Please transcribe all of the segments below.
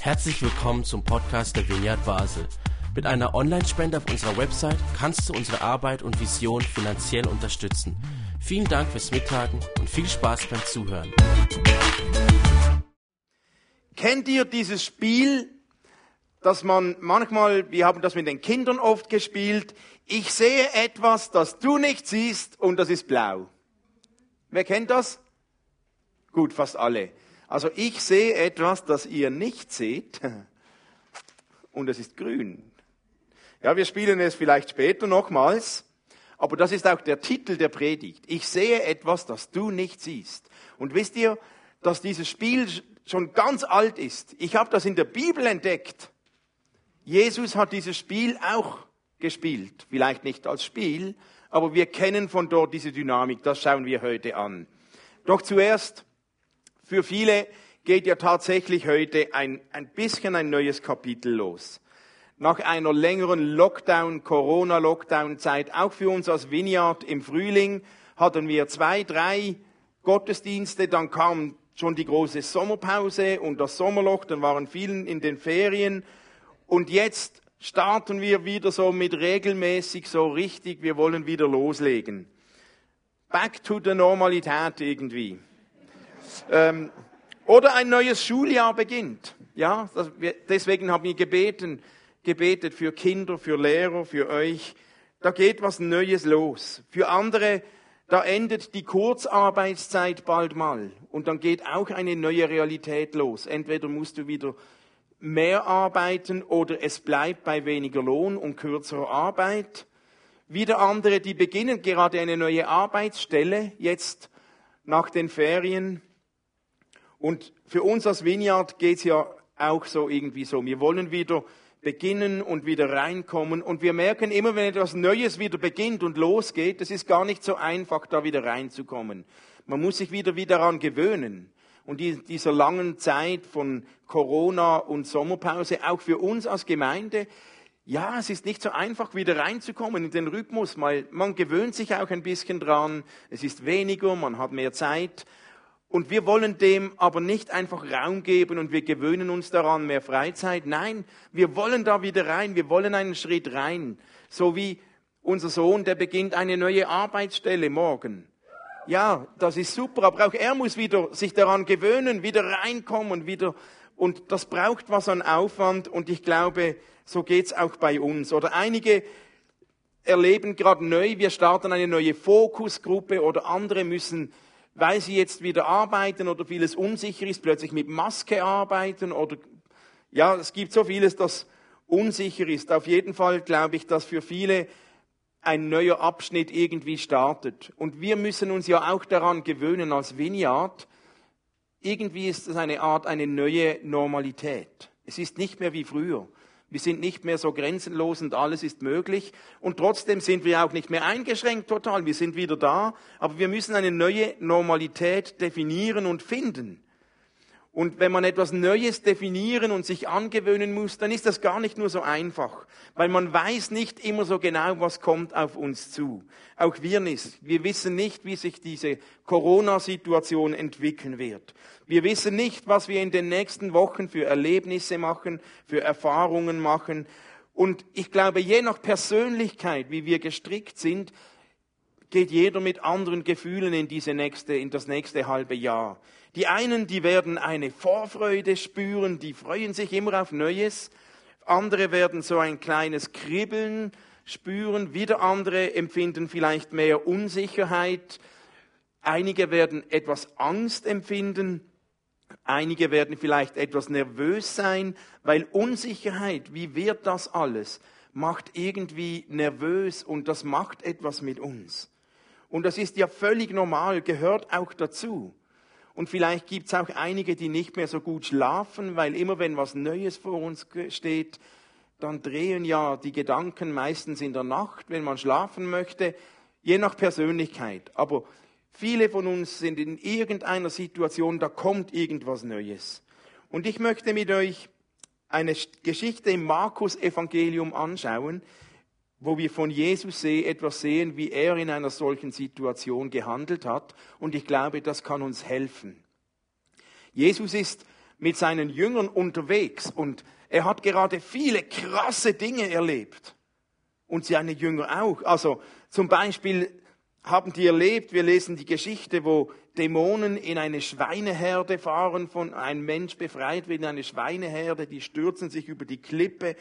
Herzlich willkommen zum Podcast der Vineyard Basel. Mit einer Online-Spende auf unserer Website kannst du unsere Arbeit und Vision finanziell unterstützen. Vielen Dank fürs Mittagen und viel Spaß beim Zuhören. Kennt ihr dieses Spiel, dass man manchmal, wir haben das mit den Kindern oft gespielt, ich sehe etwas, das du nicht siehst und das ist blau. Wer kennt das? Gut, fast alle. Also ich sehe etwas, das ihr nicht seht und es ist grün. Ja, wir spielen es vielleicht später nochmals, aber das ist auch der Titel der Predigt. Ich sehe etwas, das du nicht siehst. Und wisst ihr, dass dieses Spiel schon ganz alt ist? Ich habe das in der Bibel entdeckt. Jesus hat dieses Spiel auch gespielt. Vielleicht nicht als Spiel, aber wir kennen von dort diese Dynamik. Das schauen wir heute an. Doch zuerst für viele geht ja tatsächlich heute ein, ein bisschen ein neues Kapitel los. Nach einer längeren Lockdown, Corona-Lockdown-Zeit, auch für uns als Vineyard im Frühling, hatten wir zwei, drei Gottesdienste, dann kam schon die große Sommerpause und das Sommerloch, dann waren vielen in den Ferien und jetzt starten wir wieder so mit regelmäßig, so richtig, wir wollen wieder loslegen. Back to the Normalität irgendwie. Ähm, oder ein neues Schuljahr beginnt. Ja, deswegen haben wir gebeten, gebetet für Kinder, für Lehrer, für euch. Da geht was Neues los. Für andere, da endet die Kurzarbeitszeit bald mal. Und dann geht auch eine neue Realität los. Entweder musst du wieder mehr arbeiten oder es bleibt bei weniger Lohn und kürzerer Arbeit. Wieder andere, die beginnen gerade eine neue Arbeitsstelle jetzt nach den Ferien. Und für uns als Vineyard geht es ja auch so irgendwie so. Wir wollen wieder beginnen und wieder reinkommen. Und wir merken immer, wenn etwas Neues wieder beginnt und losgeht, es ist gar nicht so einfach, da wieder reinzukommen. Man muss sich wieder wieder daran gewöhnen. Und die, dieser langen Zeit von Corona und Sommerpause, auch für uns als Gemeinde, ja, es ist nicht so einfach, wieder reinzukommen in den Rhythmus, weil man gewöhnt sich auch ein bisschen dran. Es ist weniger, man hat mehr Zeit. Und wir wollen dem aber nicht einfach Raum geben und wir gewöhnen uns daran, mehr Freizeit. Nein, wir wollen da wieder rein, wir wollen einen Schritt rein. So wie unser Sohn, der beginnt eine neue Arbeitsstelle morgen. Ja, das ist super, aber auch er muss wieder sich daran gewöhnen, wieder reinkommen, wieder, und das braucht was an Aufwand und ich glaube, so geht's auch bei uns. Oder einige erleben gerade neu, wir starten eine neue Fokusgruppe oder andere müssen, weil sie jetzt wieder arbeiten oder vieles unsicher ist, plötzlich mit Maske arbeiten oder, ja, es gibt so vieles, das unsicher ist. Auf jeden Fall glaube ich, dass für viele ein neuer Abschnitt irgendwie startet. Und wir müssen uns ja auch daran gewöhnen als Vineyard. Irgendwie ist es eine Art, eine neue Normalität. Es ist nicht mehr wie früher. Wir sind nicht mehr so grenzenlos und alles ist möglich. Und trotzdem sind wir auch nicht mehr eingeschränkt total. Wir sind wieder da. Aber wir müssen eine neue Normalität definieren und finden. Und wenn man etwas Neues definieren und sich angewöhnen muss, dann ist das gar nicht nur so einfach, weil man weiß nicht immer so genau, was kommt auf uns zu. Auch wir nicht. Wir wissen nicht, wie sich diese Corona-Situation entwickeln wird. Wir wissen nicht, was wir in den nächsten Wochen für Erlebnisse machen, für Erfahrungen machen. Und ich glaube, je nach Persönlichkeit, wie wir gestrickt sind, geht jeder mit anderen Gefühlen in diese nächste, in das nächste halbe Jahr. Die einen, die werden eine Vorfreude spüren, die freuen sich immer auf Neues. Andere werden so ein kleines Kribbeln spüren. Wieder andere empfinden vielleicht mehr Unsicherheit. Einige werden etwas Angst empfinden. Einige werden vielleicht etwas nervös sein, weil Unsicherheit, wie wird das alles, macht irgendwie nervös und das macht etwas mit uns. Und das ist ja völlig normal, gehört auch dazu. Und vielleicht gibt es auch einige, die nicht mehr so gut schlafen, weil immer wenn was Neues vor uns steht, dann drehen ja die Gedanken meistens in der Nacht, wenn man schlafen möchte, je nach Persönlichkeit. Aber viele von uns sind in irgendeiner Situation, da kommt irgendwas Neues. Und ich möchte mit euch eine Geschichte im Markus-Evangelium anschauen, wo wir von Jesus etwas sehen, wie er in einer solchen Situation gehandelt hat. Und ich glaube, das kann uns helfen. Jesus ist mit seinen Jüngern unterwegs und er hat gerade viele krasse Dinge erlebt. Und seine Jünger auch. Also zum Beispiel haben die erlebt, wir lesen die Geschichte, wo Dämonen in eine Schweineherde fahren, von einem Mensch befreit wird in eine Schweineherde, die stürzen sich über die Klippe.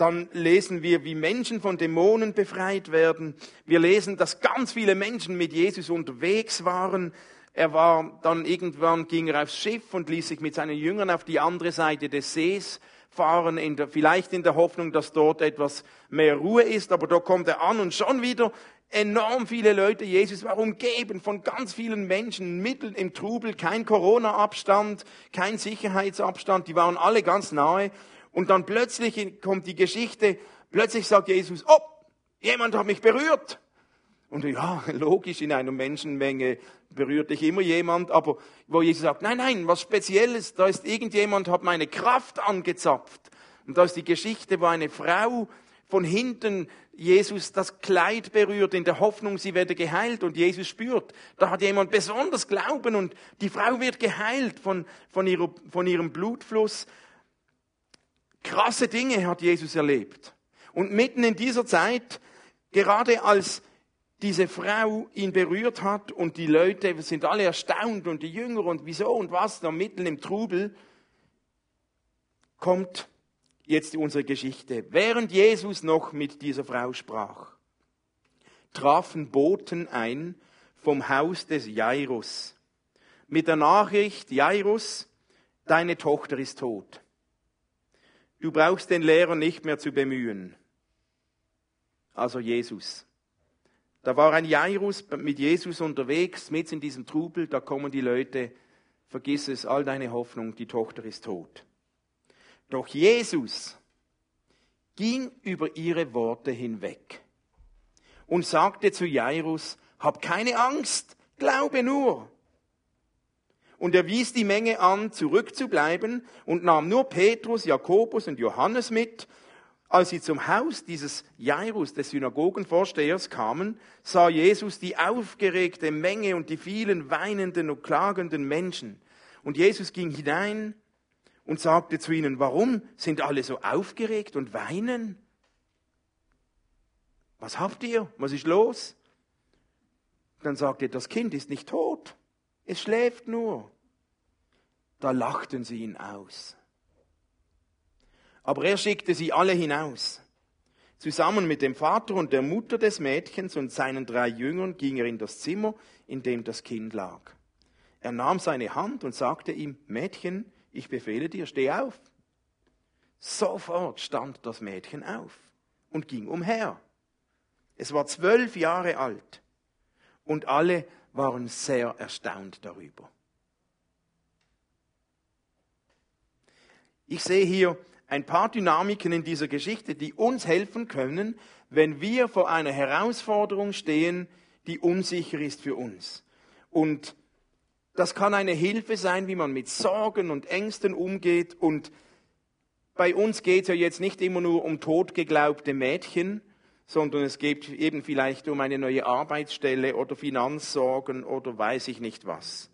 Dann lesen wir, wie Menschen von Dämonen befreit werden. Wir lesen, dass ganz viele Menschen mit Jesus unterwegs waren. Er war dann irgendwann ging er aufs Schiff und ließ sich mit seinen Jüngern auf die andere Seite des Sees fahren, in der, vielleicht in der Hoffnung, dass dort etwas mehr Ruhe ist, aber da kommt er an und schon wieder enorm viele Leute. Jesus war umgeben von ganz vielen Menschen, mitten im Trubel, kein Corona-Abstand, kein Sicherheitsabstand, die waren alle ganz nahe. Und dann plötzlich kommt die Geschichte, plötzlich sagt Jesus, oh, jemand hat mich berührt. Und ja, logisch, in einer Menschenmenge berührt dich immer jemand, aber wo Jesus sagt, nein, nein, was Spezielles, da ist irgendjemand, hat meine Kraft angezapft. Und da ist die Geschichte, wo eine Frau von hinten Jesus das Kleid berührt in der Hoffnung, sie werde geheilt und Jesus spürt, da hat jemand besonders Glauben und die Frau wird geheilt von, von, ihrer, von ihrem Blutfluss. Krasse Dinge hat Jesus erlebt. Und mitten in dieser Zeit, gerade als diese Frau ihn berührt hat und die Leute sind alle erstaunt und die Jünger und wieso und was, da mitten im Trubel, kommt jetzt unsere Geschichte. Während Jesus noch mit dieser Frau sprach, trafen Boten ein vom Haus des Jairus mit der Nachricht, Jairus, deine Tochter ist tot. Du brauchst den Lehrer nicht mehr zu bemühen. Also Jesus. Da war ein Jairus mit Jesus unterwegs, mit in diesem Trubel, da kommen die Leute, vergiss es, all deine Hoffnung, die Tochter ist tot. Doch Jesus ging über ihre Worte hinweg und sagte zu Jairus, hab keine Angst, glaube nur. Und er wies die Menge an, zurückzubleiben und nahm nur Petrus, Jakobus und Johannes mit. Als sie zum Haus dieses Jairus, des Synagogenvorstehers, kamen, sah Jesus die aufgeregte Menge und die vielen weinenden und klagenden Menschen. Und Jesus ging hinein und sagte zu ihnen, warum sind alle so aufgeregt und weinen? Was habt ihr? Was ist los? Dann sagte er, das Kind ist nicht tot, es schläft nur. Da lachten sie ihn aus. Aber er schickte sie alle hinaus. Zusammen mit dem Vater und der Mutter des Mädchens und seinen drei Jüngern ging er in das Zimmer, in dem das Kind lag. Er nahm seine Hand und sagte ihm, Mädchen, ich befehle dir, steh auf. Sofort stand das Mädchen auf und ging umher. Es war zwölf Jahre alt und alle waren sehr erstaunt darüber. Ich sehe hier ein paar Dynamiken in dieser Geschichte, die uns helfen können, wenn wir vor einer Herausforderung stehen, die unsicher ist für uns. Und das kann eine Hilfe sein, wie man mit Sorgen und Ängsten umgeht. Und bei uns geht es ja jetzt nicht immer nur um totgeglaubte Mädchen, sondern es geht eben vielleicht um eine neue Arbeitsstelle oder Finanzsorgen oder weiß ich nicht was.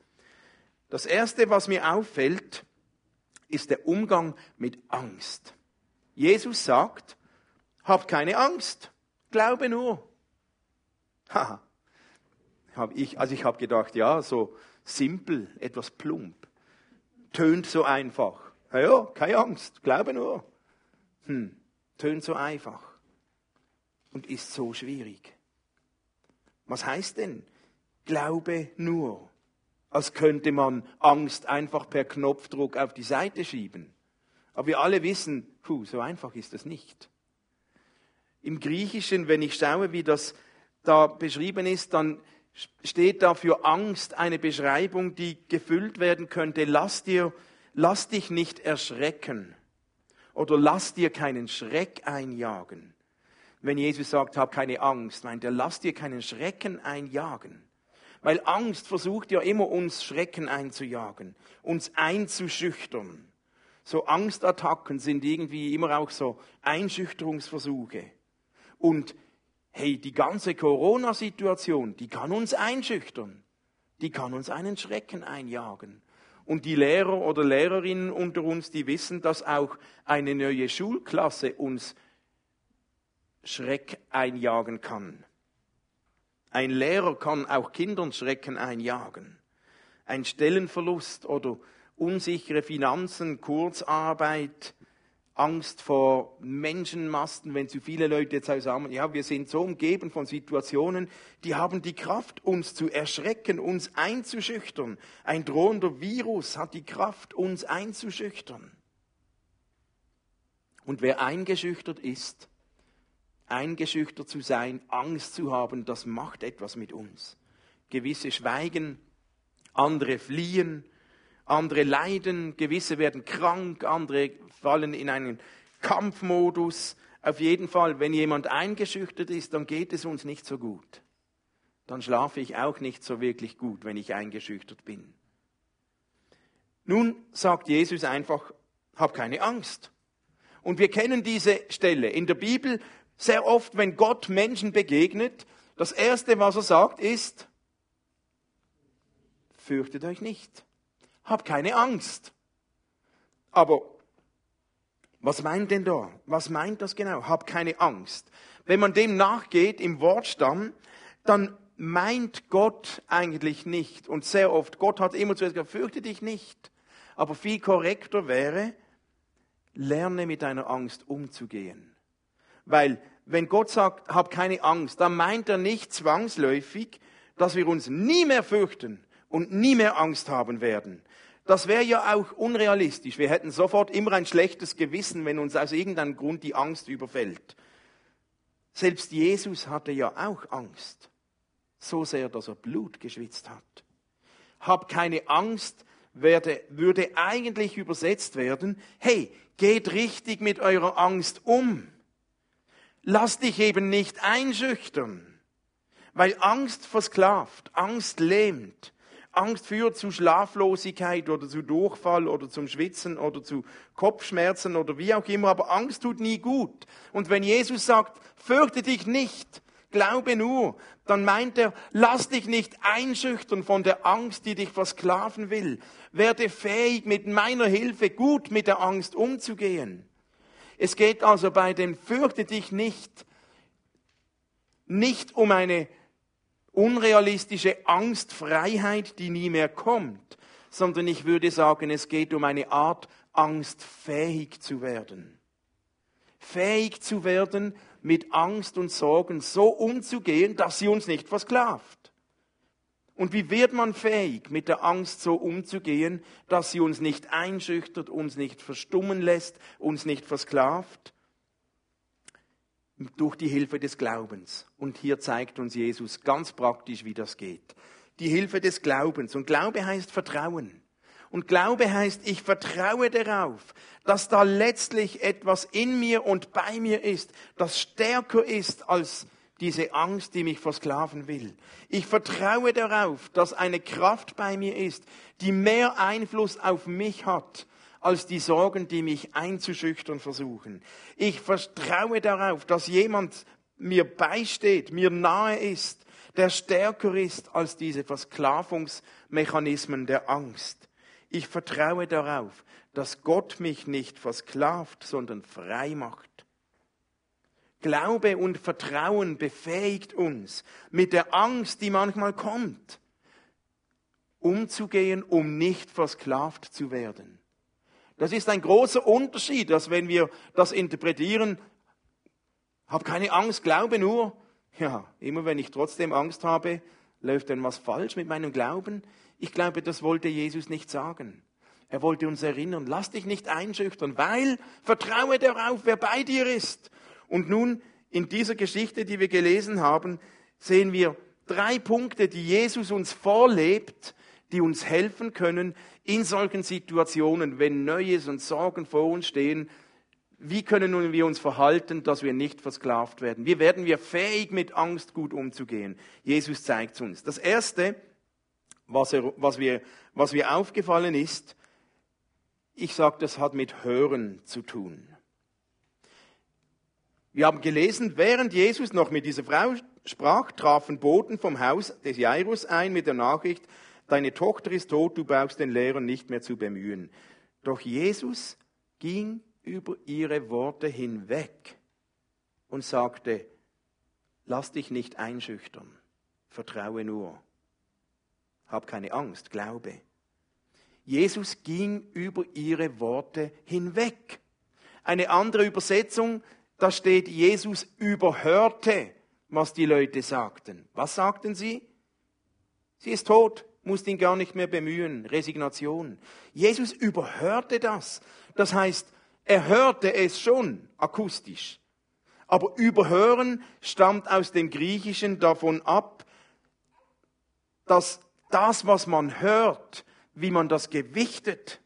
Das Erste, was mir auffällt, ist der Umgang mit Angst. Jesus sagt, habt keine Angst, glaube nur. Haha. Also ich habe gedacht, ja, so simpel, etwas plump. Tönt so einfach. Ja keine Angst, glaube nur. Hm, tönt so einfach und ist so schwierig. Was heißt denn? Glaube nur. Als könnte man Angst einfach per Knopfdruck auf die Seite schieben. Aber wir alle wissen, puh, so einfach ist das nicht. Im Griechischen, wenn ich schaue, wie das da beschrieben ist, dann steht da für Angst eine Beschreibung, die gefüllt werden könnte. Lass dir, lass dich nicht erschrecken. Oder lass dir keinen Schreck einjagen. Wenn Jesus sagt, hab keine Angst, meint er, lass dir keinen Schrecken einjagen. Weil Angst versucht ja immer uns Schrecken einzujagen, uns einzuschüchtern. So Angstattacken sind irgendwie immer auch so Einschüchterungsversuche. Und hey, die ganze Corona-Situation, die kann uns einschüchtern. Die kann uns einen Schrecken einjagen. Und die Lehrer oder Lehrerinnen unter uns, die wissen, dass auch eine neue Schulklasse uns Schreck einjagen kann. Ein Lehrer kann auch Kindern Schrecken einjagen. Ein Stellenverlust oder unsichere Finanzen, Kurzarbeit, Angst vor Menschenmasten, wenn zu viele Leute zusammen, ja, wir sind so umgeben von Situationen, die haben die Kraft, uns zu erschrecken, uns einzuschüchtern. Ein drohender Virus hat die Kraft, uns einzuschüchtern. Und wer eingeschüchtert ist, eingeschüchtert zu sein, Angst zu haben, das macht etwas mit uns. Gewisse schweigen, andere fliehen, andere leiden, gewisse werden krank, andere fallen in einen Kampfmodus. Auf jeden Fall, wenn jemand eingeschüchtert ist, dann geht es uns nicht so gut. Dann schlafe ich auch nicht so wirklich gut, wenn ich eingeschüchtert bin. Nun sagt Jesus einfach, hab keine Angst. Und wir kennen diese Stelle in der Bibel sehr oft, wenn Gott Menschen begegnet. Das erste, was er sagt, ist, fürchtet euch nicht. Hab keine Angst. Aber was meint denn da? Was meint das genau? Hab keine Angst. Wenn man dem nachgeht im Wortstamm, dann meint Gott eigentlich nicht. Und sehr oft, Gott hat immer zuerst gesagt, fürchte dich nicht. Aber viel korrekter wäre, lerne mit deiner Angst umzugehen. Weil wenn Gott sagt, hab keine Angst, dann meint er nicht zwangsläufig, dass wir uns nie mehr fürchten und nie mehr Angst haben werden. Das wäre ja auch unrealistisch. Wir hätten sofort immer ein schlechtes Gewissen, wenn uns aus irgendeinem Grund die Angst überfällt. Selbst Jesus hatte ja auch Angst. So sehr, dass er Blut geschwitzt hat. Hab keine Angst, werde, würde eigentlich übersetzt werden, hey, geht richtig mit eurer Angst um. Lass dich eben nicht einschüchtern, weil Angst versklavt, Angst lähmt. Angst führt zu Schlaflosigkeit oder zu Durchfall oder zum Schwitzen oder zu Kopfschmerzen oder wie auch immer, aber Angst tut nie gut. Und wenn Jesus sagt, fürchte dich nicht, glaube nur, dann meint er, lass dich nicht einschüchtern von der Angst, die dich versklaven will. Werde fähig, mit meiner Hilfe gut mit der Angst umzugehen. Es geht also bei dem fürchte dich nicht, nicht um eine unrealistische Angstfreiheit, die nie mehr kommt, sondern ich würde sagen, es geht um eine Art angstfähig zu werden. Fähig zu werden, mit Angst und Sorgen so umzugehen, dass sie uns nicht versklavt. Und wie wird man fähig, mit der Angst so umzugehen, dass sie uns nicht einschüchtert, uns nicht verstummen lässt, uns nicht versklavt? durch die Hilfe des Glaubens. Und hier zeigt uns Jesus ganz praktisch, wie das geht. Die Hilfe des Glaubens. Und Glaube heißt Vertrauen. Und Glaube heißt, ich vertraue darauf, dass da letztlich etwas in mir und bei mir ist, das stärker ist als diese Angst, die mich versklaven will. Ich vertraue darauf, dass eine Kraft bei mir ist, die mehr Einfluss auf mich hat als die Sorgen, die mich einzuschüchtern versuchen. Ich vertraue darauf, dass jemand mir beisteht, mir nahe ist, der stärker ist als diese Versklavungsmechanismen der Angst. Ich vertraue darauf, dass Gott mich nicht versklavt, sondern frei macht. Glaube und Vertrauen befähigt uns, mit der Angst, die manchmal kommt, umzugehen, um nicht versklavt zu werden. Das ist ein großer Unterschied, dass wenn wir das interpretieren, hab keine Angst, glaube nur. Ja, immer wenn ich trotzdem Angst habe, läuft denn was falsch mit meinem Glauben? Ich glaube, das wollte Jesus nicht sagen. Er wollte uns erinnern, lass dich nicht einschüchtern, weil vertraue darauf, wer bei dir ist. Und nun, in dieser Geschichte, die wir gelesen haben, sehen wir drei Punkte, die Jesus uns vorlebt, die uns helfen können in solchen Situationen, wenn Neues und Sorgen vor uns stehen. Wie können wir uns verhalten, dass wir nicht versklavt werden? Wie werden wir fähig, mit Angst gut umzugehen? Jesus zeigt es uns. Das Erste, was, er, was, wir, was mir aufgefallen ist, ich sage, das hat mit Hören zu tun. Wir haben gelesen, während Jesus noch mit dieser Frau sprach, trafen Boten vom Haus des Jairus ein mit der Nachricht, deine Tochter ist tot, du brauchst den Lehrer nicht mehr zu bemühen. Doch Jesus ging über ihre Worte hinweg und sagte, lass dich nicht einschüchtern, vertraue nur, hab keine Angst, glaube. Jesus ging über ihre Worte hinweg. Eine andere Übersetzung, da steht, Jesus überhörte, was die Leute sagten. Was sagten sie? Sie ist tot, musst ihn gar nicht mehr bemühen. Resignation. Jesus überhörte das. Das heißt, er hörte es schon akustisch. Aber überhören stammt aus dem Griechischen davon ab, dass das, was man hört, wie man das gewichtet.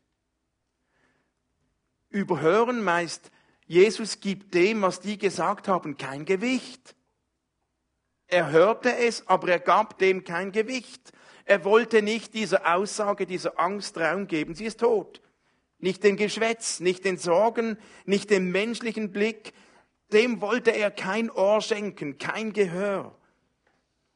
Überhören meist, Jesus gibt dem, was die gesagt haben, kein Gewicht. Er hörte es, aber er gab dem kein Gewicht. Er wollte nicht dieser Aussage, dieser Angst Raum geben. Sie ist tot. Nicht den Geschwätz, nicht den Sorgen, nicht dem menschlichen Blick. Dem wollte er kein Ohr schenken, kein Gehör.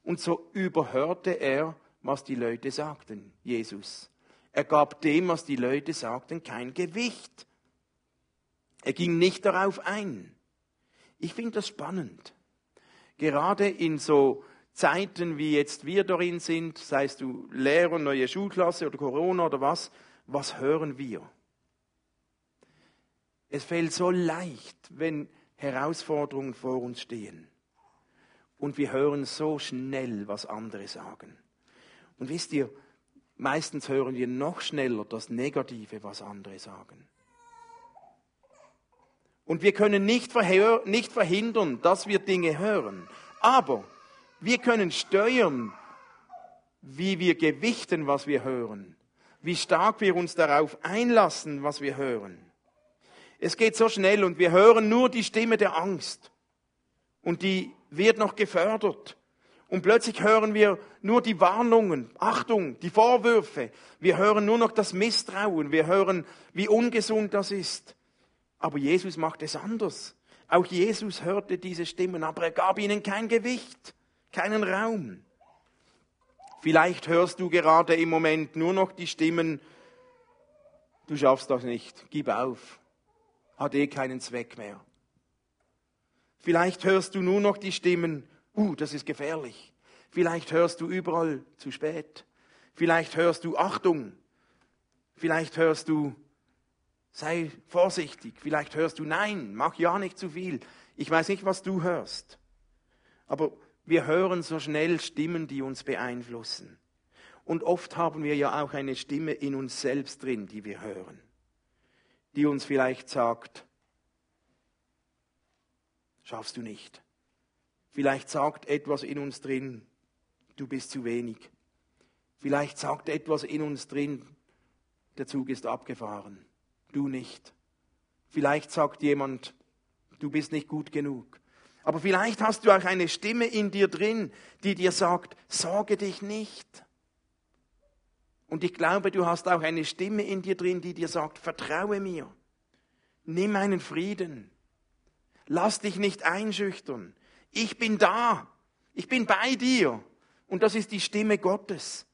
Und so überhörte er, was die Leute sagten, Jesus. Er gab dem, was die Leute sagten, kein Gewicht. Er ging nicht darauf ein. Ich finde das spannend. Gerade in so Zeiten, wie jetzt wir darin sind, sei es du Lehrer, neue Schulklasse oder Corona oder was, was hören wir? Es fällt so leicht, wenn Herausforderungen vor uns stehen. Und wir hören so schnell, was andere sagen. Und wisst ihr, meistens hören wir noch schneller das Negative, was andere sagen. Und wir können nicht, verhindern, dass wir Dinge hören. Aber wir können steuern, wie wir gewichten, was wir hören. Wie stark wir uns darauf einlassen, was wir hören. Es geht so schnell und wir hören nur die Stimme der Angst. Und die wird noch gefördert. Und plötzlich hören wir nur die Warnungen, Achtung, die Vorwürfe. Wir hören nur noch das Misstrauen. Wir hören, wie ungesund das ist. Aber Jesus macht es anders. Auch Jesus hörte diese Stimmen, aber er gab ihnen kein Gewicht keinen Raum. Vielleicht hörst du gerade im Moment nur noch die Stimmen, du schaffst das nicht, gib auf, hat eh keinen Zweck mehr. Vielleicht hörst du nur noch die Stimmen, uh, das ist gefährlich. Vielleicht hörst du überall zu spät. Vielleicht hörst du Achtung. Vielleicht hörst du, sei vorsichtig. Vielleicht hörst du Nein, mach ja nicht zu viel. Ich weiß nicht, was du hörst. Aber wir hören so schnell Stimmen, die uns beeinflussen. Und oft haben wir ja auch eine Stimme in uns selbst drin, die wir hören, die uns vielleicht sagt, schaffst du nicht. Vielleicht sagt etwas in uns drin, du bist zu wenig. Vielleicht sagt etwas in uns drin, der Zug ist abgefahren, du nicht. Vielleicht sagt jemand, du bist nicht gut genug. Aber vielleicht hast du auch eine Stimme in dir drin, die dir sagt, sorge dich nicht. Und ich glaube, du hast auch eine Stimme in dir drin, die dir sagt, vertraue mir. Nimm meinen Frieden. Lass dich nicht einschüchtern. Ich bin da. Ich bin bei dir. Und das ist die Stimme Gottes.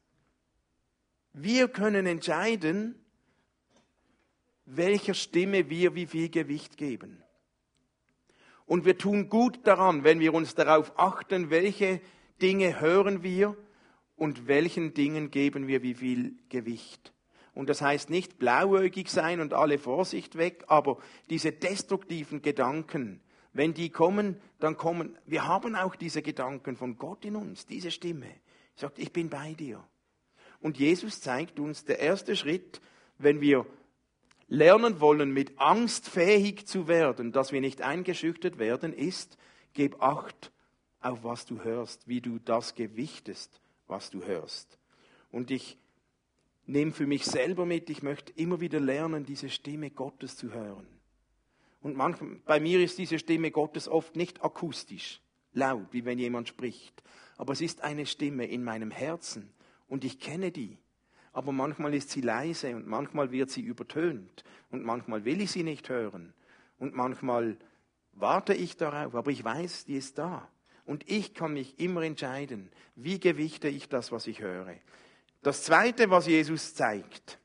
Wir können entscheiden, welcher Stimme wir wie viel Gewicht geben. Und wir tun gut daran, wenn wir uns darauf achten, welche Dinge hören wir und welchen Dingen geben wir wie viel Gewicht. Und das heißt nicht blauäugig sein und alle Vorsicht weg, aber diese destruktiven Gedanken, wenn die kommen, dann kommen, wir haben auch diese Gedanken von Gott in uns, diese Stimme. Sagt, ich bin bei dir. Und Jesus zeigt uns, der erste Schritt, wenn wir lernen wollen, mit Angst fähig zu werden, dass wir nicht eingeschüchtert werden, ist, gib Acht auf was du hörst, wie du das gewichtest, was du hörst. Und ich nehme für mich selber mit, ich möchte immer wieder lernen, diese Stimme Gottes zu hören. Und manchmal, bei mir ist diese Stimme Gottes oft nicht akustisch, laut, wie wenn jemand spricht, aber es ist eine Stimme in meinem Herzen und ich kenne die aber manchmal ist sie leise und manchmal wird sie übertönt und manchmal will ich sie nicht hören und manchmal warte ich darauf, aber ich weiß, die ist da. Und ich kann mich immer entscheiden, wie gewichte ich das, was ich höre. Das Zweite, was Jesus zeigt,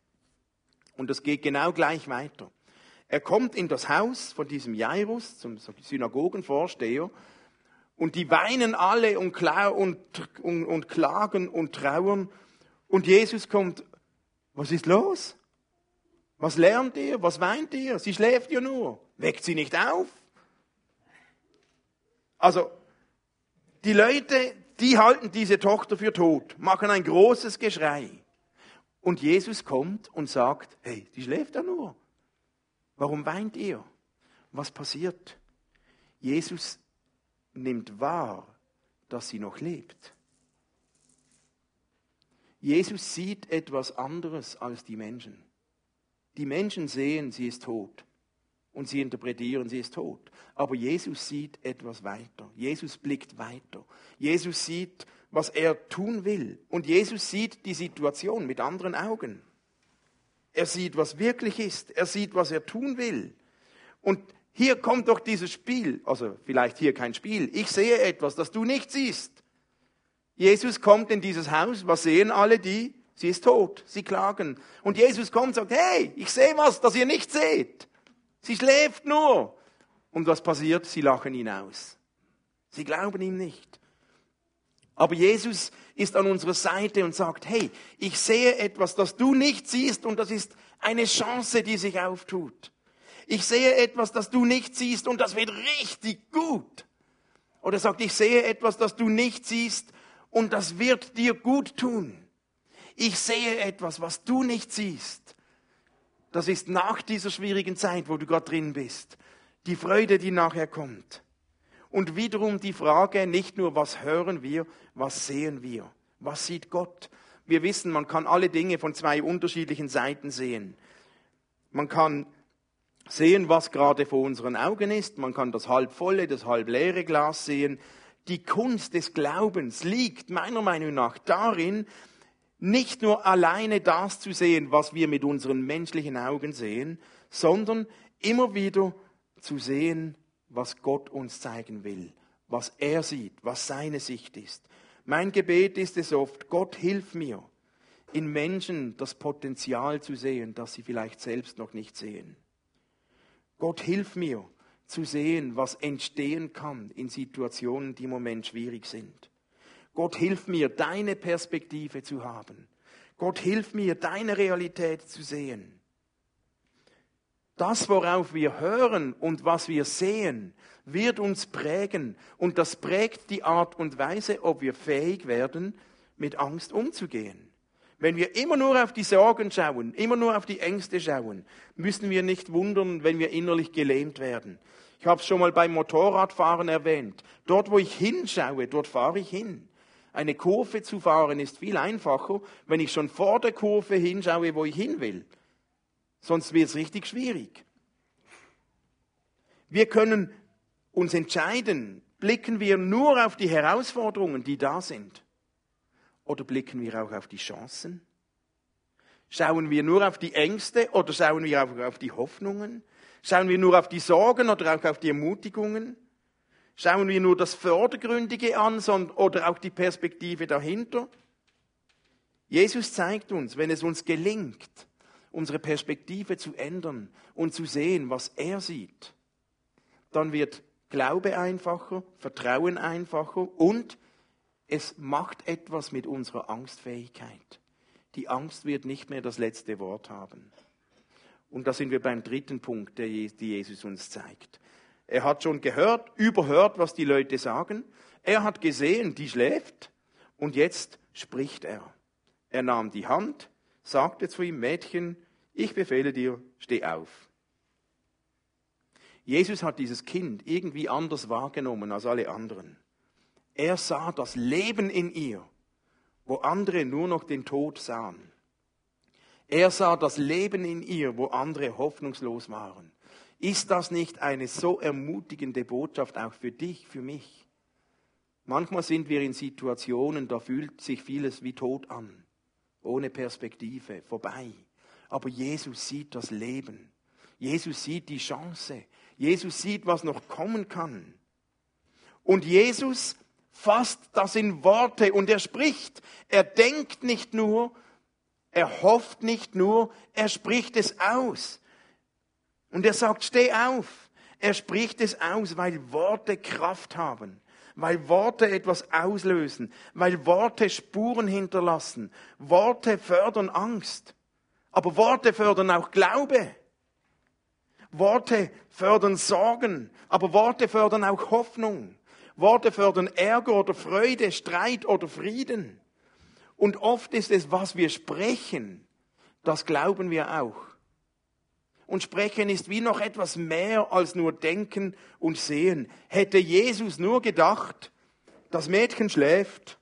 und das geht genau gleich weiter. Er kommt in das Haus von diesem Jairus, zum Synagogenvorsteher, und die weinen alle und, und, und, und klagen und trauern. Und Jesus kommt, was ist los? Was lernt ihr? Was weint ihr? Sie schläft ja nur. Weckt sie nicht auf? Also, die Leute, die halten diese Tochter für tot, machen ein großes Geschrei. Und Jesus kommt und sagt, hey, die schläft ja nur. Warum weint ihr? Was passiert? Jesus nimmt wahr, dass sie noch lebt. Jesus sieht etwas anderes als die Menschen. Die Menschen sehen, sie ist tot und sie interpretieren, sie ist tot. Aber Jesus sieht etwas weiter. Jesus blickt weiter. Jesus sieht, was er tun will. Und Jesus sieht die Situation mit anderen Augen. Er sieht, was wirklich ist. Er sieht, was er tun will. Und hier kommt doch dieses Spiel, also vielleicht hier kein Spiel. Ich sehe etwas, das du nicht siehst. Jesus kommt in dieses Haus. Was sehen alle die? Sie ist tot. Sie klagen. Und Jesus kommt und sagt, hey, ich sehe was, das ihr nicht seht. Sie schläft nur. Und was passiert? Sie lachen ihn aus. Sie glauben ihm nicht. Aber Jesus ist an unserer Seite und sagt, hey, ich sehe etwas, das du nicht siehst und das ist eine Chance, die sich auftut. Ich sehe etwas, das du nicht siehst und das wird richtig gut. Oder sagt, ich sehe etwas, das du nicht siehst und das wird dir gut tun. Ich sehe etwas, was du nicht siehst das ist nach dieser schwierigen Zeit, wo du gerade drin bist. Die Freude, die nachher kommt. Und wiederum die Frage, nicht nur was hören wir, was sehen wir? Was sieht Gott? Wir wissen, man kann alle Dinge von zwei unterschiedlichen Seiten sehen. Man kann sehen, was gerade vor unseren Augen ist. Man kann das halbvolle, das halbleere Glas sehen. Die Kunst des Glaubens liegt meiner Meinung nach darin, nicht nur alleine das zu sehen, was wir mit unseren menschlichen Augen sehen, sondern immer wieder zu sehen, was Gott uns zeigen will, was er sieht, was seine Sicht ist. Mein Gebet ist es oft, Gott hilf mir, in Menschen das Potenzial zu sehen, das sie vielleicht selbst noch nicht sehen. Gott hilf mir zu sehen, was entstehen kann in Situationen, die im Moment schwierig sind. Gott hilf mir, deine Perspektive zu haben. Gott hilf mir, deine Realität zu sehen. Das, worauf wir hören und was wir sehen, wird uns prägen. Und das prägt die Art und Weise, ob wir fähig werden, mit Angst umzugehen. Wenn wir immer nur auf die Sorgen schauen, immer nur auf die Ängste schauen, müssen wir nicht wundern, wenn wir innerlich gelähmt werden. Ich habe es schon mal beim Motorradfahren erwähnt. Dort, wo ich hinschaue, dort fahre ich hin. Eine Kurve zu fahren ist viel einfacher, wenn ich schon vor der Kurve hinschaue, wo ich hin will. Sonst wird es richtig schwierig. Wir können uns entscheiden, blicken wir nur auf die Herausforderungen, die da sind, oder blicken wir auch auf die Chancen? Schauen wir nur auf die Ängste oder schauen wir auch auf die Hoffnungen? Schauen wir nur auf die Sorgen oder auch auf die Ermutigungen? Schauen wir nur das Vordergründige an oder auch die Perspektive dahinter? Jesus zeigt uns, wenn es uns gelingt, unsere Perspektive zu ändern und zu sehen, was er sieht, dann wird Glaube einfacher, Vertrauen einfacher und es macht etwas mit unserer Angstfähigkeit. Die Angst wird nicht mehr das letzte Wort haben. Und da sind wir beim dritten Punkt, der Jesus uns zeigt. Er hat schon gehört, überhört, was die Leute sagen. Er hat gesehen, die schläft. Und jetzt spricht er. Er nahm die Hand, sagte zu ihm, Mädchen, ich befehle dir, steh auf. Jesus hat dieses Kind irgendwie anders wahrgenommen als alle anderen. Er sah das Leben in ihr, wo andere nur noch den Tod sahen. Er sah das Leben in ihr, wo andere hoffnungslos waren. Ist das nicht eine so ermutigende Botschaft auch für dich, für mich? Manchmal sind wir in Situationen, da fühlt sich vieles wie tot an, ohne Perspektive, vorbei. Aber Jesus sieht das Leben. Jesus sieht die Chance. Jesus sieht, was noch kommen kann. Und Jesus fasst das in Worte und er spricht. Er denkt nicht nur, Er hofft nicht nur, er spricht es aus. Und er sagt, steh auf. Er spricht es aus, weil Worte Kraft haben, weil Worte etwas auslösen, weil Worte Spuren hinterlassen. Worte fördern Angst, aber Worte fördern auch Glaube. Worte fördern Sorgen, aber Worte fördern auch Hoffnung. Worte fördern Ärger oder Freude, Streit oder Frieden. Und oft ist es, was wir sprechen, das glauben wir auch. Und sprechen ist wie noch etwas mehr als nur denken und sehen. Hätte Jesus nur gedacht, das Mädchen schläft,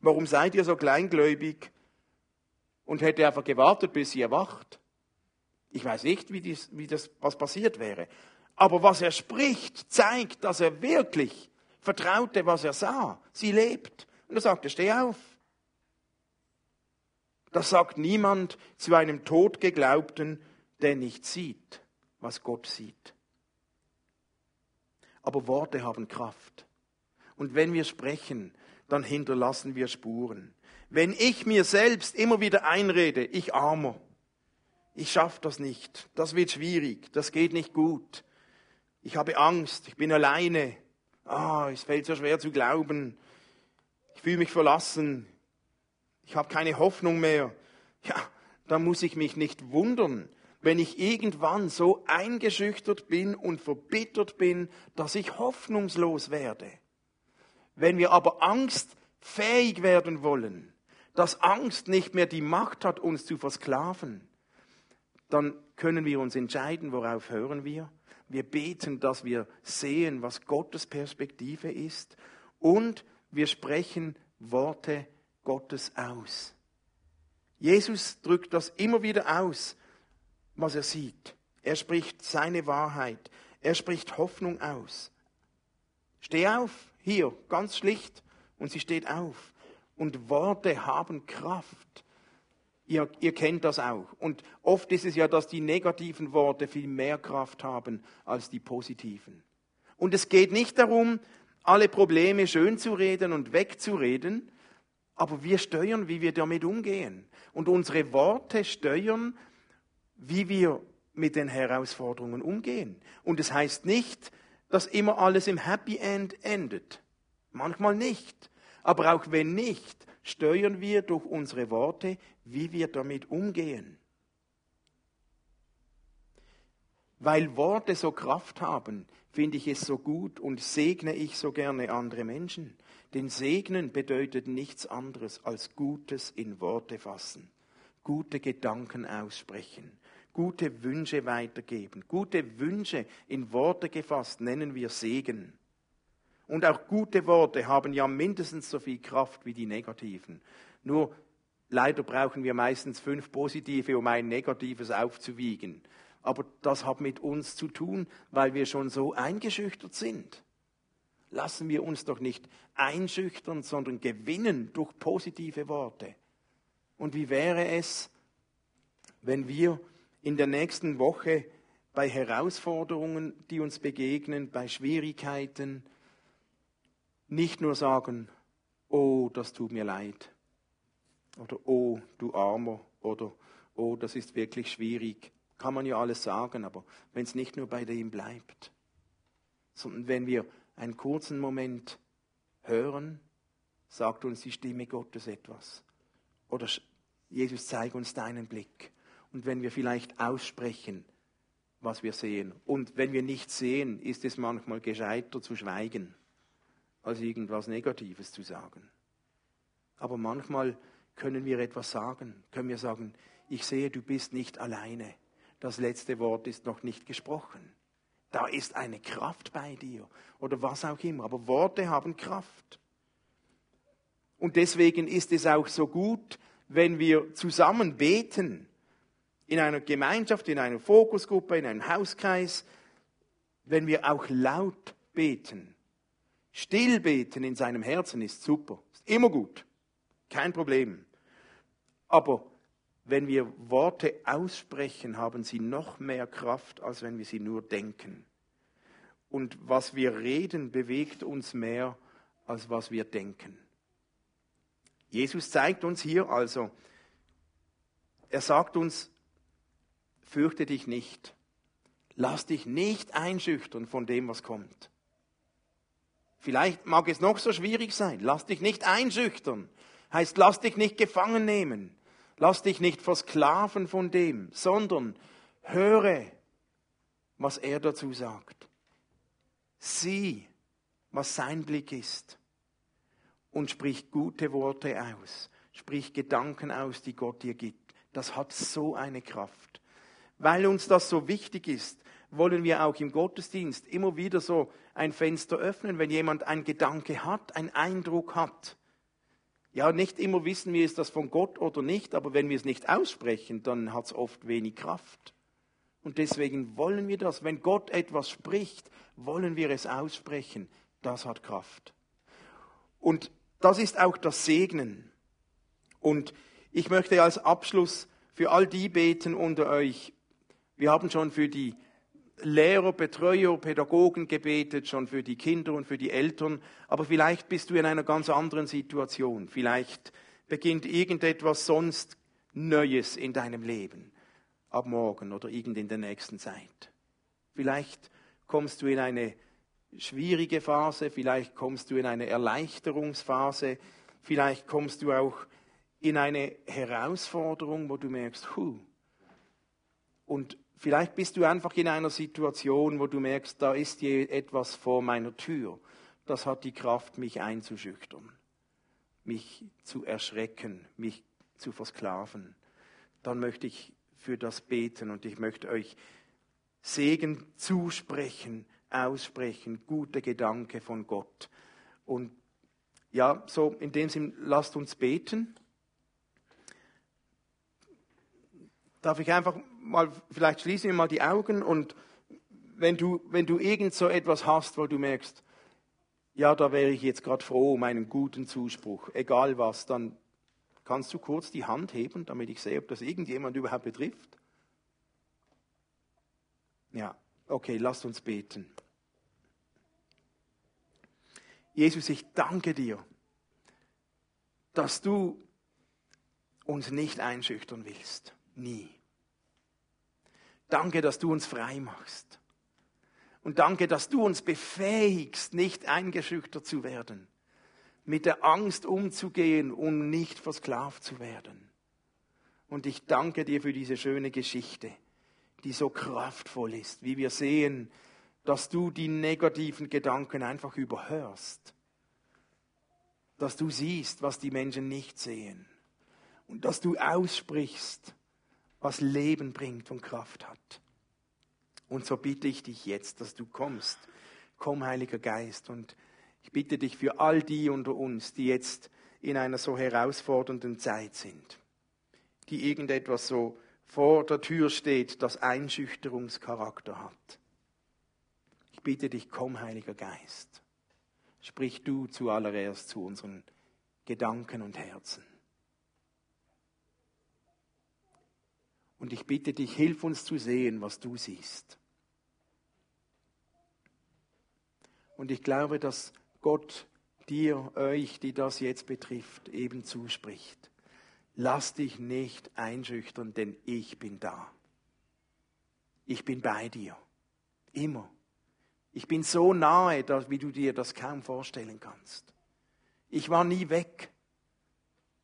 warum seid ihr so kleingläubig? Und hätte einfach gewartet, bis sie erwacht. Ich weiß nicht, wie, dies, wie das, was passiert wäre. Aber was er spricht, zeigt, dass er wirklich vertraute, was er sah. Sie lebt. Und er sagte, steh auf. Das sagt niemand zu einem Todgeglaubten, der nicht sieht, was Gott sieht. Aber Worte haben Kraft. Und wenn wir sprechen, dann hinterlassen wir Spuren. Wenn ich mir selbst immer wieder einrede, ich armer, ich schaffe das nicht, das wird schwierig, das geht nicht gut, ich habe Angst, ich bin alleine, ah, es fällt so schwer zu glauben, ich fühle mich verlassen, ich habe keine Hoffnung mehr, ja, da muss ich mich nicht wundern, wenn ich irgendwann so eingeschüchtert bin und verbittert bin, dass ich hoffnungslos werde. Wenn wir aber angstfähig werden wollen, dass Angst nicht mehr die Macht hat, uns zu versklaven, dann können wir uns entscheiden, worauf hören wir. Wir beten, dass wir sehen, was Gottes Perspektive ist und wir sprechen Worte Gottes aus. Jesus drückt das immer wieder aus, was er sieht. Er spricht seine Wahrheit. Er spricht Hoffnung aus. Steh auf, hier, ganz schlicht. Und sie steht auf. Und Worte haben Kraft. Ihr, ihr kennt das auch. Und oft ist es ja, dass die negativen Worte viel mehr Kraft haben als die positiven. Und es geht nicht darum, alle Probleme schön zu reden und wegzureden, aber wir steuern, wie wir damit umgehen. Und unsere Worte steuern, wie wir mit den Herausforderungen umgehen. Und es heißt nicht, dass immer alles im Happy End endet. Manchmal nicht. Aber auch wenn nicht, steuern wir durch unsere Worte, wie wir damit umgehen. Weil Worte so Kraft haben, finde ich es so gut und segne ich so gerne andere Menschen. Denn Segnen bedeutet nichts anderes als Gutes in Worte fassen, gute Gedanken aussprechen, gute Wünsche weitergeben. Gute Wünsche in Worte gefasst nennen wir Segen. Und auch gute Worte haben ja mindestens so viel Kraft wie die negativen. Nur leider brauchen wir meistens fünf positive, um ein negatives aufzuwiegen. Aber das hat mit uns zu tun, weil wir schon so eingeschüchtert sind. Lassen wir uns doch nicht einschüchtern, sondern gewinnen durch positive Worte. Und wie wäre es, wenn wir in der nächsten Woche bei Herausforderungen, die uns begegnen, bei Schwierigkeiten, nicht nur sagen, oh, das tut mir leid, oder oh, du Armer, oder oh, das ist wirklich schwierig. Kann man ja alles sagen, aber wenn es nicht nur bei dem bleibt, sondern wenn wir einen kurzen Moment hören, sagt uns die Stimme Gottes etwas. Oder Jesus, zeig uns deinen Blick. Und wenn wir vielleicht aussprechen, was wir sehen. Und wenn wir nichts sehen, ist es manchmal gescheiter zu schweigen, als irgendwas Negatives zu sagen. Aber manchmal können wir etwas sagen, können wir sagen, ich sehe, du bist nicht alleine. Das letzte Wort ist noch nicht gesprochen. Da ist eine Kraft bei dir oder was auch immer. Aber Worte haben Kraft. Und deswegen ist es auch so gut, wenn wir zusammen beten, in einer Gemeinschaft, in einer Fokusgruppe, in einem Hauskreis, wenn wir auch laut beten. Still beten in seinem Herzen ist super, ist immer gut, kein Problem. Aber wenn wir Worte aussprechen, haben sie noch mehr Kraft, als wenn wir sie nur denken. Und was wir reden, bewegt uns mehr, als was wir denken. Jesus zeigt uns hier also, er sagt uns, fürchte dich nicht. Lass dich nicht einschüchtern von dem, was kommt. Vielleicht mag es noch so schwierig sein. Lass dich nicht einschüchtern. Heißt, lass dich nicht gefangen nehmen. Lass dich nicht versklaven von dem, sondern höre, was er dazu sagt. Sieh, was sein Blick ist. Und sprich gute Worte aus. Sprich Gedanken aus, die Gott dir gibt. Das hat so eine Kraft. Weil uns das so wichtig ist, wollen wir auch im Gottesdienst immer wieder so ein Fenster öffnen, wenn jemand einen Gedanke hat, einen Eindruck hat. Ja, nicht immer wissen wir, ist das von Gott oder nicht, aber wenn wir es nicht aussprechen, dann hat es oft wenig Kraft. Und deswegen wollen wir das. Wenn Gott etwas spricht, wollen wir es aussprechen. Das hat Kraft. Und das ist auch das Segnen. Und ich möchte als Abschluss für all die beten unter euch. Wir haben schon für die Lehrer, Betreuer, Pädagogen gebetet, schon für die Kinder und für die Eltern. Aber vielleicht bist du in einer ganz anderen Situation. Vielleicht beginnt irgendetwas sonst Neues in deinem Leben ab morgen oder irgend in der nächsten Zeit. Vielleicht kommst du in eine schwierige Phase, vielleicht kommst du in eine Erleichterungsphase, vielleicht kommst du auch in eine Herausforderung, wo du merkst, hu. Und vielleicht bist du einfach in einer Situation, wo du merkst, da ist je etwas vor meiner Tür. Das hat die Kraft, mich einzuschüchtern, mich zu erschrecken, mich zu versklaven. Dann möchte ich für das beten und ich möchte euch Segen zusprechen, aussprechen, gute Gedanke von Gott. Und ja, so in dem Sinn, lasst uns beten. Darf ich einfach mal, vielleicht schließen wir mal die Augen und wenn du, wenn du irgend so etwas hast, wo du merkst, ja, da wäre ich jetzt gerade froh um einen guten Zuspruch, egal was, dann Kannst du kurz die Hand heben, damit ich sehe, ob das irgendjemand überhaupt betrifft? Ja, okay, lasst uns beten. Jesus, ich danke dir, dass du uns nicht einschüchtern willst. Nie. Danke, dass du uns frei machst. Und danke, dass du uns befähigst, nicht eingeschüchtert zu werden mit der Angst umzugehen, um nicht versklavt zu werden. Und ich danke dir für diese schöne Geschichte, die so kraftvoll ist, wie wir sehen, dass du die negativen Gedanken einfach überhörst, dass du siehst, was die Menschen nicht sehen und dass du aussprichst, was Leben bringt und Kraft hat. Und so bitte ich dich jetzt, dass du kommst. Komm, Heiliger Geist, und ich bitte dich für all die unter uns, die jetzt in einer so herausfordernden Zeit sind, die irgendetwas so vor der Tür steht, das Einschüchterungscharakter hat. Ich bitte dich, komm, Heiliger Geist. Sprich du zuallererst zu unseren Gedanken und Herzen. Und ich bitte dich, hilf uns zu sehen, was du siehst. Und ich glaube, dass Gott dir, euch, die das jetzt betrifft, eben zuspricht. Lass dich nicht einschüchtern, denn ich bin da. Ich bin bei dir. Immer. Ich bin so nahe, wie du dir das kaum vorstellen kannst. Ich war nie weg.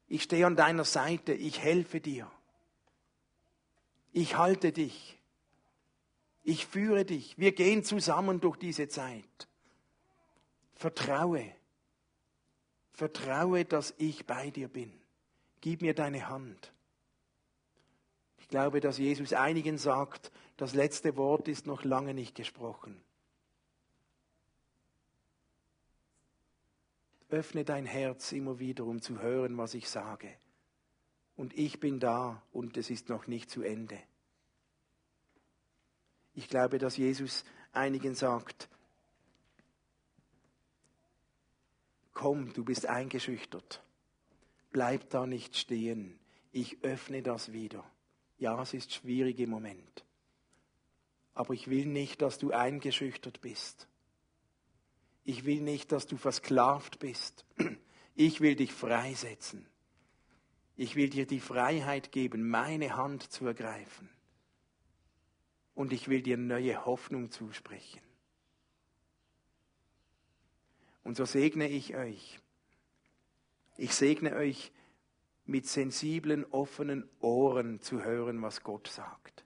Ich stehe an deiner Seite. Ich helfe dir. Ich halte dich. Ich führe dich. Wir gehen zusammen durch diese Zeit. Vertraue. Vertraue, dass ich bei dir bin. Gib mir deine Hand. Ich glaube, dass Jesus einigen sagt, das letzte Wort ist noch lange nicht gesprochen. Öffne dein Herz immer wieder, um zu hören, was ich sage. Und ich bin da und es ist noch nicht zu Ende. Ich glaube, dass Jesus einigen sagt, komm, du bist eingeschüchtert. Bleib da nicht stehen. Ich öffne das wieder. Ja, es ist schwierig im Moment. Aber ich will nicht, dass du eingeschüchtert bist. Ich will nicht, dass du versklavt bist. Ich will dich freisetzen. Ich will dir die Freiheit geben, meine Hand zu ergreifen. Und ich will dir neue Hoffnung zusprechen. Und so segne ich euch. Ich segne euch mit sensiblen, offenen Ohren zu hören, was Gott sagt.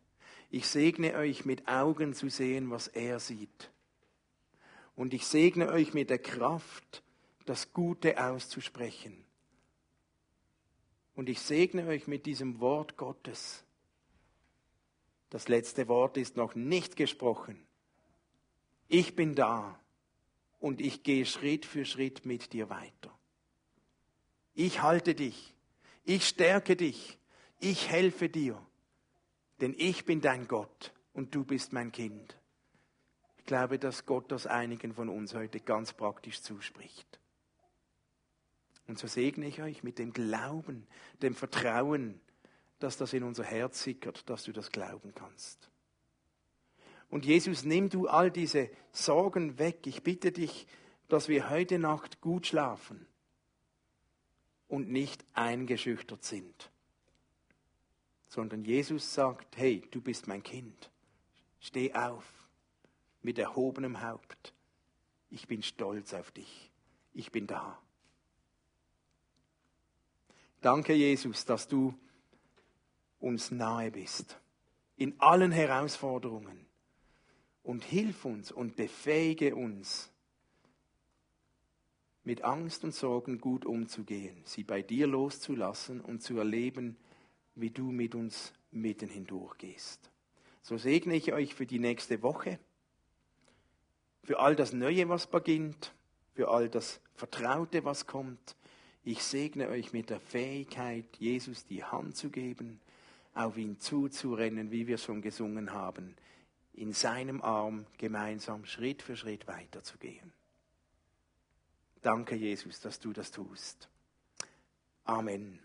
Ich segne euch mit Augen zu sehen, was er sieht. Und ich segne euch mit der Kraft, das Gute auszusprechen. Und ich segne euch mit diesem Wort Gottes. Das letzte Wort ist noch nicht gesprochen. Ich bin da und ich gehe Schritt für Schritt mit dir weiter. Ich halte dich, ich stärke dich, ich helfe dir, denn ich bin dein Gott und du bist mein Kind. Ich glaube, dass Gott das einigen von uns heute ganz praktisch zuspricht. Und so segne ich euch mit dem Glauben, dem Vertrauen, dass das in unser Herz sickert, dass du das glauben kannst. Und Jesus, nimm du all diese Sorgen weg. Ich bitte dich, dass wir heute Nacht gut schlafen und nicht eingeschüchtert sind, sondern Jesus sagt, hey, du bist mein Kind, steh auf mit erhobenem Haupt, ich bin stolz auf dich, ich bin da. Danke, Jesus, dass du uns nahe bist in allen Herausforderungen und hilf uns und befähige uns, mit Angst und Sorgen gut umzugehen, sie bei dir loszulassen und zu erleben, wie du mit uns mitten hindurchgehst. So segne ich euch für die nächste Woche, für all das Neue, was beginnt, für all das Vertraute, was kommt. Ich segne euch mit der Fähigkeit, Jesus die Hand zu geben, auf ihn zuzurennen, wie wir schon gesungen haben, in seinem Arm gemeinsam Schritt für Schritt weiterzugehen. Danke, Jesus, dass du das tust. Amen.